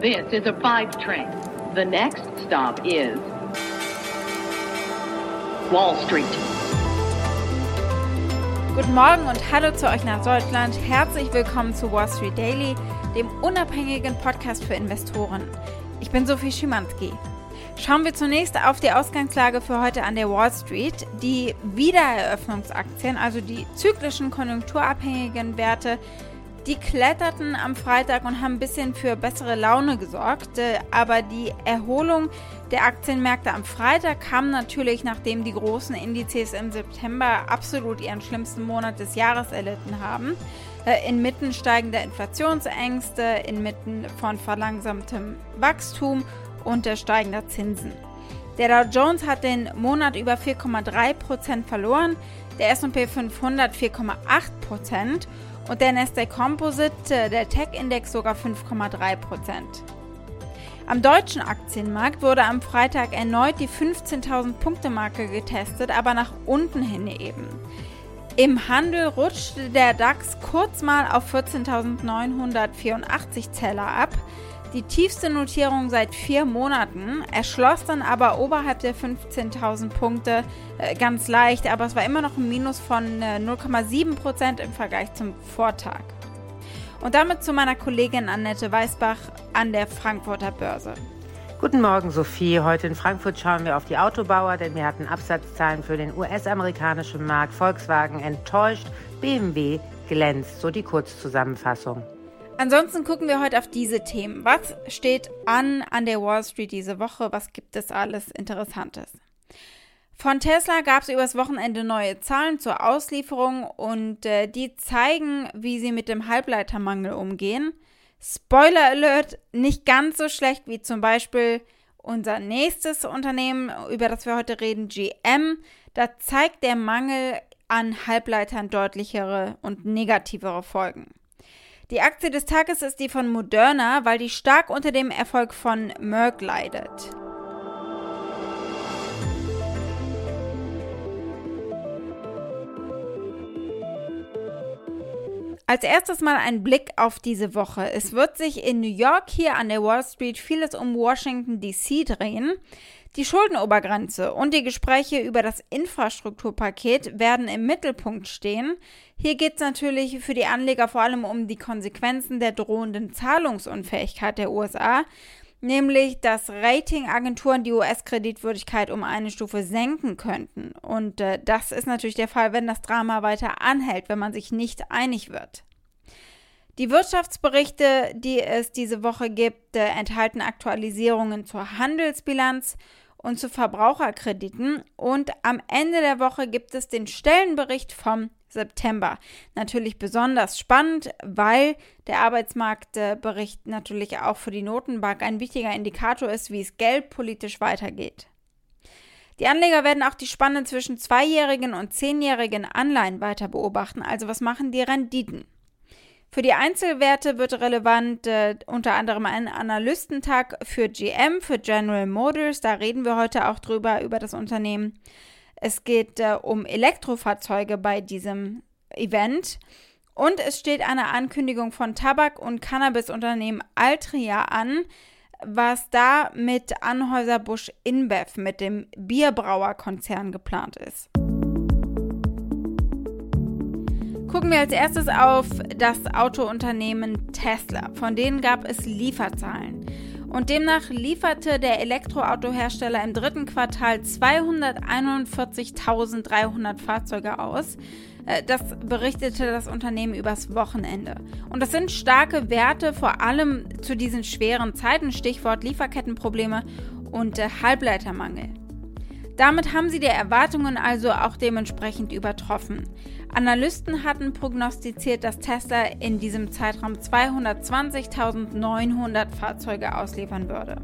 This is a five train. The next stop is Wall Street. Guten Morgen und hallo zu euch nach Deutschland. Herzlich willkommen zu Wall Street Daily, dem unabhängigen Podcast für Investoren. Ich bin Sophie Schimanski. Schauen wir zunächst auf die Ausgangslage für heute an der Wall Street. Die Wiedereröffnungsaktien, also die zyklischen konjunkturabhängigen Werte, die kletterten am Freitag und haben ein bisschen für bessere Laune gesorgt. Äh, aber die Erholung der Aktienmärkte am Freitag kam natürlich, nachdem die großen Indizes im September absolut ihren schlimmsten Monat des Jahres erlitten haben. Äh, inmitten steigender Inflationsängste, inmitten von verlangsamtem Wachstum und der steigender Zinsen. Der Dow Jones hat den Monat über 4,3% verloren, der SP 500 4,8% und der Nasdaq Composite, äh, der Tech-Index sogar 5,3% Am deutschen Aktienmarkt wurde am Freitag erneut die 15.000 Punkte Marke getestet, aber nach unten hin eben. Im Handel rutschte der DAX kurz mal auf 14.984 Zeller ab. Die tiefste Notierung seit vier Monaten. Er schloss dann aber oberhalb der 15.000 Punkte äh, ganz leicht, aber es war immer noch ein Minus von äh, 0,7% im Vergleich zum Vortag. Und damit zu meiner Kollegin Annette Weißbach an der Frankfurter Börse. Guten Morgen, Sophie. Heute in Frankfurt schauen wir auf die Autobauer, denn wir hatten Absatzzahlen für den US-amerikanischen Markt. Volkswagen enttäuscht, BMW glänzt. So die Kurzzusammenfassung. Ansonsten gucken wir heute auf diese Themen. Was steht an an der Wall Street diese Woche? Was gibt es alles Interessantes? Von Tesla gab es übers Wochenende neue Zahlen zur Auslieferung und äh, die zeigen, wie sie mit dem Halbleitermangel umgehen. Spoiler Alert, nicht ganz so schlecht wie zum Beispiel unser nächstes Unternehmen, über das wir heute reden, GM. Da zeigt der Mangel an Halbleitern deutlichere und negativere Folgen. Die Aktie des Tages ist die von Moderna, weil die stark unter dem Erfolg von Merck leidet. Als erstes mal ein Blick auf diese Woche. Es wird sich in New York hier an der Wall Street vieles um Washington DC drehen. Die Schuldenobergrenze und die Gespräche über das Infrastrukturpaket werden im Mittelpunkt stehen. Hier geht es natürlich für die Anleger vor allem um die Konsequenzen der drohenden Zahlungsunfähigkeit der USA, nämlich dass Ratingagenturen die US-Kreditwürdigkeit um eine Stufe senken könnten. Und äh, das ist natürlich der Fall, wenn das Drama weiter anhält, wenn man sich nicht einig wird. Die Wirtschaftsberichte, die es diese Woche gibt, äh, enthalten Aktualisierungen zur Handelsbilanz und zu Verbraucherkrediten. Und am Ende der Woche gibt es den Stellenbericht vom September. Natürlich besonders spannend, weil der Arbeitsmarktbericht natürlich auch für die Notenbank ein wichtiger Indikator ist, wie es geldpolitisch weitergeht. Die Anleger werden auch die Spanne zwischen zweijährigen und zehnjährigen Anleihen weiter beobachten, also was machen die Renditen. Für die Einzelwerte wird relevant äh, unter anderem ein Analystentag für GM, für General Motors. Da reden wir heute auch drüber, über das Unternehmen. Es geht äh, um Elektrofahrzeuge bei diesem Event. Und es steht eine Ankündigung von Tabak- und Cannabisunternehmen Altria an, was da mit Anhäuser-Busch InBev, mit dem Bierbrauerkonzern geplant ist. Gucken wir als erstes auf das Autounternehmen Tesla. Von denen gab es Lieferzahlen. Und demnach lieferte der Elektroautohersteller im dritten Quartal 241.300 Fahrzeuge aus. Äh, das berichtete das Unternehmen übers Wochenende. Und das sind starke Werte, vor allem zu diesen schweren Zeiten, Stichwort Lieferkettenprobleme und äh, Halbleitermangel. Damit haben sie die Erwartungen also auch dementsprechend übertroffen. Analysten hatten prognostiziert, dass Tesla in diesem Zeitraum 220.900 Fahrzeuge ausliefern würde.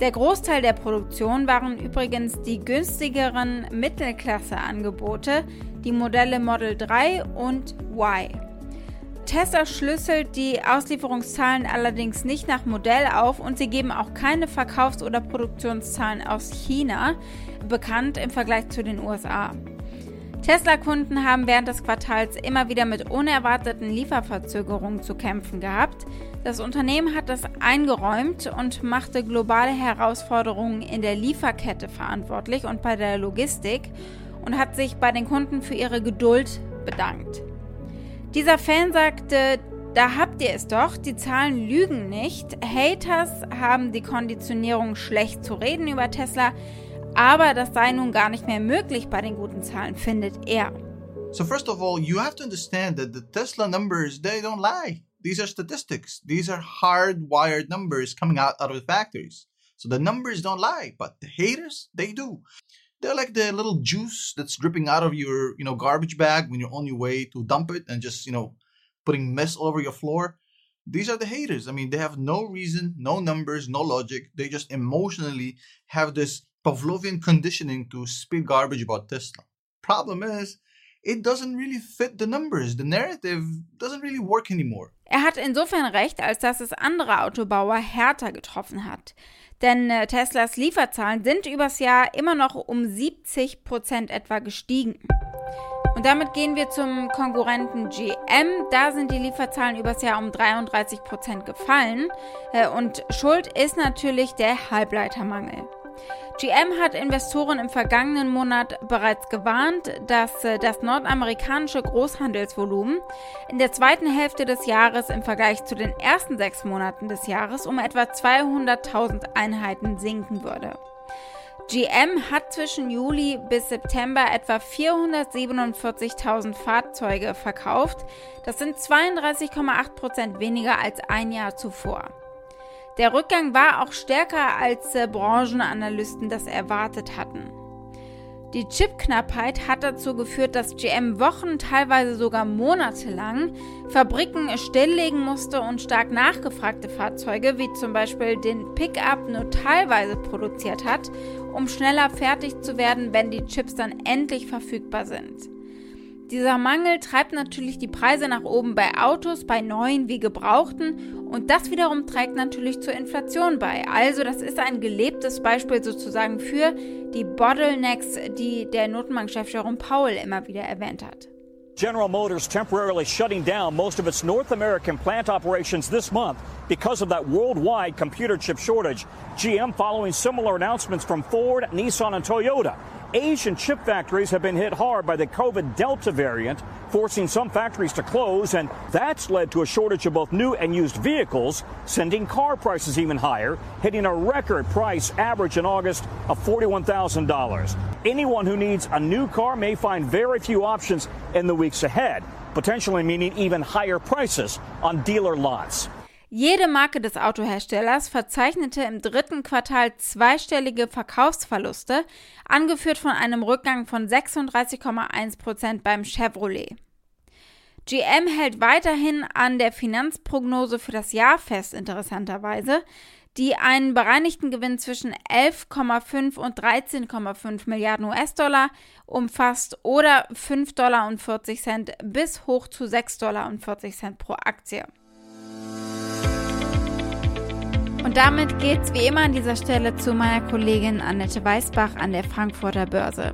Der Großteil der Produktion waren übrigens die günstigeren Mittelklasse-Angebote, die Modelle Model 3 und Y. Tesla schlüsselt die Auslieferungszahlen allerdings nicht nach Modell auf und sie geben auch keine Verkaufs- oder Produktionszahlen aus China, bekannt im Vergleich zu den USA. Tesla-Kunden haben während des Quartals immer wieder mit unerwarteten Lieferverzögerungen zu kämpfen gehabt. Das Unternehmen hat das eingeräumt und machte globale Herausforderungen in der Lieferkette verantwortlich und bei der Logistik und hat sich bei den Kunden für ihre Geduld bedankt. Dieser Fan sagte, da habt ihr es doch, die Zahlen lügen nicht. Haters haben die Konditionierung schlecht zu reden über Tesla, aber das sei nun gar nicht mehr möglich bei den guten Zahlen, findet er. So first of all, you have to understand that the Tesla numbers, they don't lie. These are statistics. These are hardwired numbers coming out, out of the factories. So the numbers don't lie, but the haters, they do. They're like the little juice that's dripping out of your, you know, garbage bag when you're on your way to dump it and just, you know, putting mess all over your floor. These are the haters. I mean, they have no reason, no numbers, no logic. They just emotionally have this Pavlovian conditioning to spit garbage about Tesla. Problem is, it doesn't really fit the numbers. The narrative doesn't really work anymore. Er hat insofern recht, als dass es andere Autobauer härter getroffen hat. Denn äh, Teslas Lieferzahlen sind übers Jahr immer noch um 70 Prozent etwa gestiegen. Und damit gehen wir zum Konkurrenten GM. Da sind die Lieferzahlen übers Jahr um 33 Prozent gefallen. Äh, und Schuld ist natürlich der Halbleitermangel. GM hat Investoren im vergangenen Monat bereits gewarnt, dass äh, das nordamerikanische Großhandelsvolumen in der zweiten Hälfte des Jahres im Vergleich zu den ersten sechs Monaten des Jahres um etwa 200.000 Einheiten sinken würde. GM hat zwischen Juli bis September etwa 447.000 Fahrzeuge verkauft. Das sind 32,8 Prozent weniger als ein Jahr zuvor. Der Rückgang war auch stärker als äh, Branchenanalysten das erwartet hatten. Die Chipknappheit hat dazu geführt, dass GM Wochen, teilweise sogar monatelang Fabriken stilllegen musste und stark nachgefragte Fahrzeuge, wie zum Beispiel den Pickup, nur teilweise produziert hat, um schneller fertig zu werden, wenn die Chips dann endlich verfügbar sind. Dieser Mangel treibt natürlich die Preise nach oben bei Autos, bei neuen wie gebrauchten und das wiederum trägt natürlich zur Inflation bei. Also das ist ein gelebtes Beispiel sozusagen für die Bottlenecks, die der Notenbankchef Jerome Powell immer wieder erwähnt hat. General Motors temporarily shutting down most of its North American plant operations this month because of that worldwide computer chip shortage. GM following similar announcements from Ford, Nissan, and Toyota. Asian chip factories have been hit hard by the COVID Delta variant, forcing some factories to close, and that's led to a shortage of both new and used vehicles, sending car prices even higher, hitting a record price average in August of $41,000. Anyone who needs a new car may find very few options in the weeks ahead, potentially meaning even higher prices on dealer lots. Jede Marke des Autoherstellers verzeichnete im dritten Quartal zweistellige Verkaufsverluste, angeführt von einem Rückgang von 36,1 Prozent beim Chevrolet. GM hält weiterhin an der Finanzprognose für das Jahr fest, interessanterweise, die einen bereinigten Gewinn zwischen 11,5 und 13,5 Milliarden US-Dollar umfasst oder 5,40 Dollar bis hoch zu 6,40 Dollar pro Aktie. Und damit geht's wie immer an dieser Stelle zu meiner Kollegin Annette Weißbach an der Frankfurter Börse.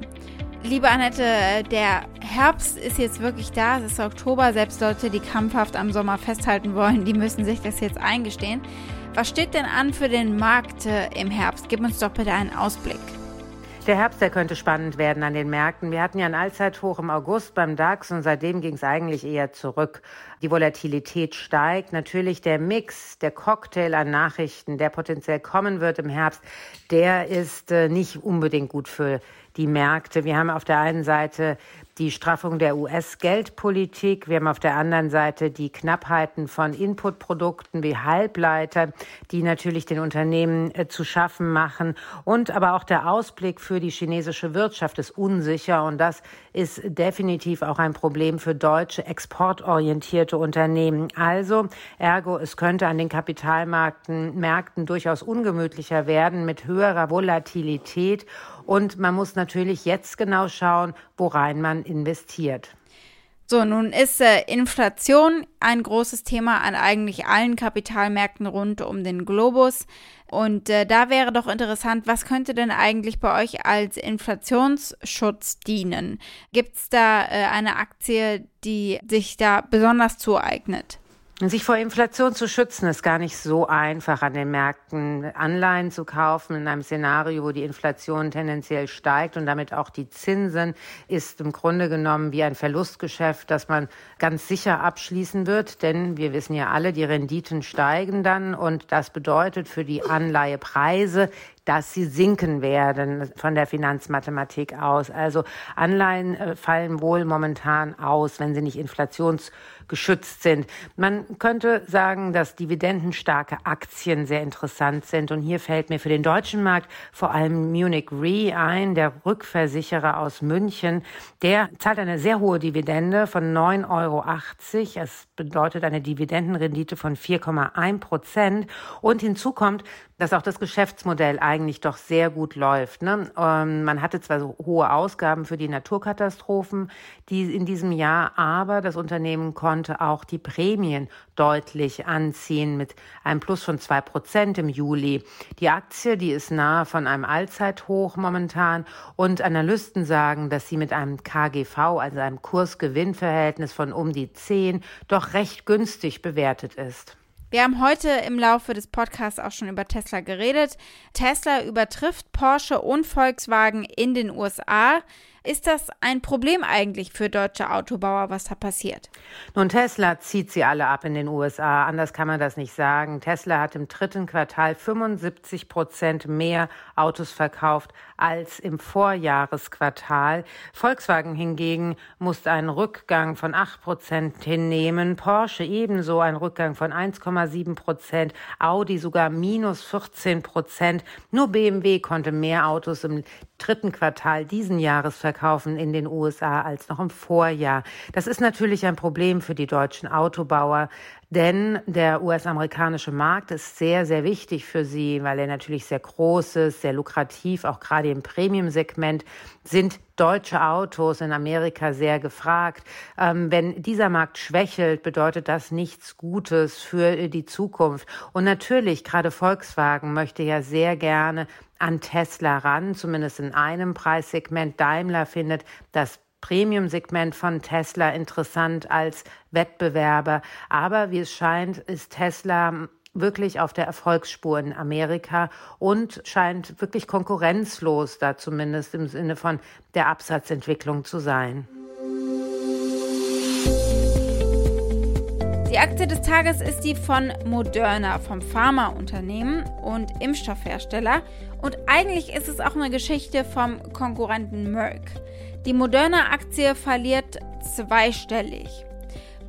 Liebe Annette, der Herbst ist jetzt wirklich da, es ist Oktober, selbst Leute, die krampfhaft am Sommer festhalten wollen, die müssen sich das jetzt eingestehen. Was steht denn an für den Markt äh, im Herbst? Gib uns doch bitte einen Ausblick. Der Herbst, der könnte spannend werden an den Märkten. Wir hatten ja ein Allzeithoch im August beim DAX und seitdem ging es eigentlich eher zurück. Die Volatilität steigt. Natürlich der Mix, der Cocktail an Nachrichten, der potenziell kommen wird im Herbst, der ist äh, nicht unbedingt gut für die Märkte. Wir haben auf der einen Seite die Straffung der US-Geldpolitik. Wir haben auf der anderen Seite die Knappheiten von Inputprodukten wie Halbleiter, die natürlich den Unternehmen äh, zu schaffen machen. Und aber auch der Ausblick für die chinesische Wirtschaft ist unsicher. Und das ist definitiv auch ein Problem für deutsche exportorientierte Unternehmen. Also, ergo, es könnte an den Kapitalmärkten Märkten durchaus ungemütlicher werden mit höherer Volatilität. Und man muss natürlich jetzt genau schauen, worein man investiert. So, nun ist äh, Inflation ein großes Thema an eigentlich allen Kapitalmärkten rund um den Globus. Und äh, da wäre doch interessant, was könnte denn eigentlich bei euch als Inflationsschutz dienen? Gibt es da äh, eine Aktie, die sich da besonders zueignet? Sich vor Inflation zu schützen, ist gar nicht so einfach an den Märkten. Anleihen zu kaufen in einem Szenario, wo die Inflation tendenziell steigt und damit auch die Zinsen, ist im Grunde genommen wie ein Verlustgeschäft, das man ganz sicher abschließen wird. Denn wir wissen ja alle, die Renditen steigen dann und das bedeutet für die Anleihepreise dass sie sinken werden von der Finanzmathematik aus. Also Anleihen äh, fallen wohl momentan aus, wenn sie nicht inflationsgeschützt sind. Man könnte sagen, dass dividendenstarke Aktien sehr interessant sind. Und hier fällt mir für den deutschen Markt vor allem Munich Re ein, der Rückversicherer aus München. Der zahlt eine sehr hohe Dividende von 9,80 Euro. Es bedeutet eine Dividendenrendite von 4,1 Prozent. Und hinzu kommt, dass auch das Geschäftsmodell eigentlich doch sehr gut läuft. Ne? Ähm, man hatte zwar so hohe Ausgaben für die Naturkatastrophen die in diesem Jahr, aber das Unternehmen konnte auch die Prämien deutlich anziehen mit einem Plus von zwei Prozent im Juli. Die Aktie, die ist nahe von einem Allzeithoch momentan und Analysten sagen, dass sie mit einem KGV, also einem Kursgewinnverhältnis von um die zehn, doch recht günstig bewertet ist. Wir haben heute im Laufe des Podcasts auch schon über Tesla geredet. Tesla übertrifft Porsche und Volkswagen in den USA. Ist das ein Problem eigentlich für deutsche Autobauer, was da passiert? Nun, Tesla zieht sie alle ab in den USA. Anders kann man das nicht sagen. Tesla hat im dritten Quartal 75 Prozent mehr Autos verkauft als im Vorjahresquartal. Volkswagen hingegen musste einen Rückgang von 8 Prozent hinnehmen. Porsche ebenso einen Rückgang von 1,7 Prozent. Audi sogar minus 14 Prozent. Nur BMW konnte mehr Autos im dritten Quartal diesen Jahres verkaufen in den USA als noch im Vorjahr. Das ist natürlich ein Problem für die deutschen Autobauer, denn der US-amerikanische Markt ist sehr, sehr wichtig für sie, weil er natürlich sehr groß ist, sehr lukrativ, auch gerade im Premium-Segment sind deutsche Autos in Amerika sehr gefragt. Ähm, wenn dieser Markt schwächelt, bedeutet das nichts Gutes für die Zukunft. Und natürlich, gerade Volkswagen möchte ja sehr gerne an Tesla ran, zumindest in einem Preissegment. Daimler findet das Premium-Segment von Tesla interessant als Wettbewerber. Aber wie es scheint, ist Tesla wirklich auf der Erfolgsspur in Amerika und scheint wirklich konkurrenzlos da zumindest im Sinne von der Absatzentwicklung zu sein. Die Aktie des Tages ist die von Moderna, vom Pharmaunternehmen und Impfstoffhersteller. Und eigentlich ist es auch eine Geschichte vom Konkurrenten Merck. Die Moderna-Aktie verliert zweistellig.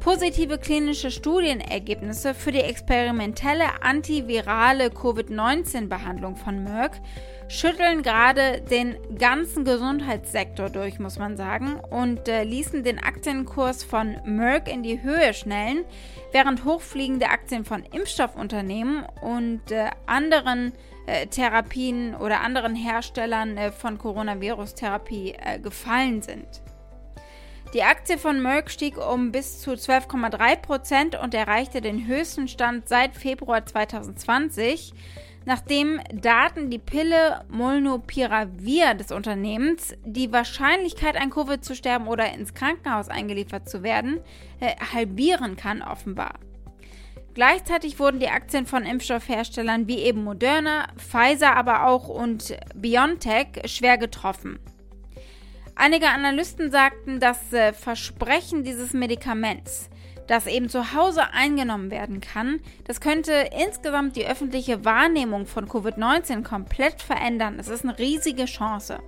Positive klinische Studienergebnisse für die experimentelle antivirale Covid-19-Behandlung von Merck schütteln gerade den ganzen Gesundheitssektor durch, muss man sagen, und äh, ließen den Aktienkurs von Merck in die Höhe schnellen, während hochfliegende Aktien von Impfstoffunternehmen und äh, anderen äh, Therapien oder anderen Herstellern äh, von Coronavirus-Therapie äh, gefallen sind. Die Aktie von Merck stieg um bis zu 12,3 Prozent und erreichte den höchsten Stand seit Februar 2020 nachdem Daten die Pille Molnupiravir des Unternehmens die Wahrscheinlichkeit, an Covid zu sterben oder ins Krankenhaus eingeliefert zu werden, äh, halbieren kann offenbar. Gleichzeitig wurden die Aktien von Impfstoffherstellern wie eben Moderna, Pfizer aber auch und BioNTech schwer getroffen. Einige Analysten sagten, das äh, Versprechen dieses Medikaments das eben zu Hause eingenommen werden kann, das könnte insgesamt die öffentliche Wahrnehmung von Covid-19 komplett verändern. Es ist eine riesige Chance.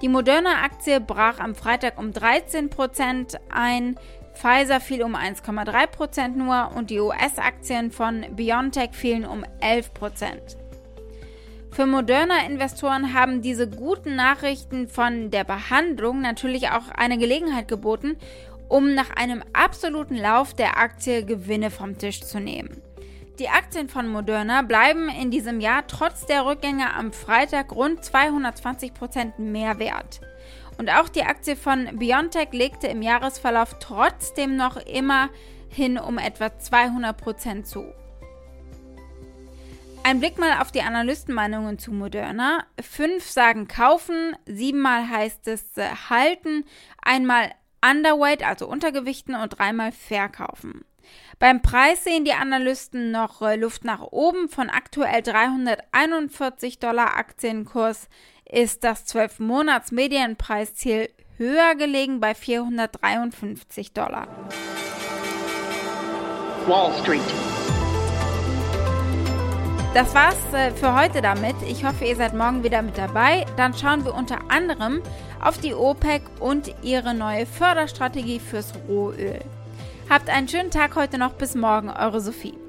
Die Moderna-Aktie brach am Freitag um 13% ein, Pfizer fiel um 1,3% nur und die US-Aktien von BioNTech fielen um 11%. Für Moderna-Investoren haben diese guten Nachrichten von der Behandlung natürlich auch eine Gelegenheit geboten, um nach einem absoluten Lauf der Aktie Gewinne vom Tisch zu nehmen. Die Aktien von Moderna bleiben in diesem Jahr trotz der Rückgänge am Freitag rund 220 Prozent mehr wert. Und auch die Aktie von BioNTech legte im Jahresverlauf trotzdem noch immerhin um etwa 200% zu. Ein Blick mal auf die Analystenmeinungen zu Moderna. Fünf sagen kaufen, siebenmal heißt es äh, halten, einmal underweight, also untergewichten und dreimal verkaufen. Beim Preis sehen die Analysten noch äh, Luft nach oben. Von aktuell 341 Dollar Aktienkurs ist das 12-Monats-Medienpreisziel höher gelegen bei 453 Dollar. Wall Street. Das war's äh, für heute damit. Ich hoffe, ihr seid morgen wieder mit dabei. Dann schauen wir unter anderem auf die OPEC und ihre neue Förderstrategie fürs Rohöl. Habt einen schönen Tag heute noch. Bis morgen, eure Sophie.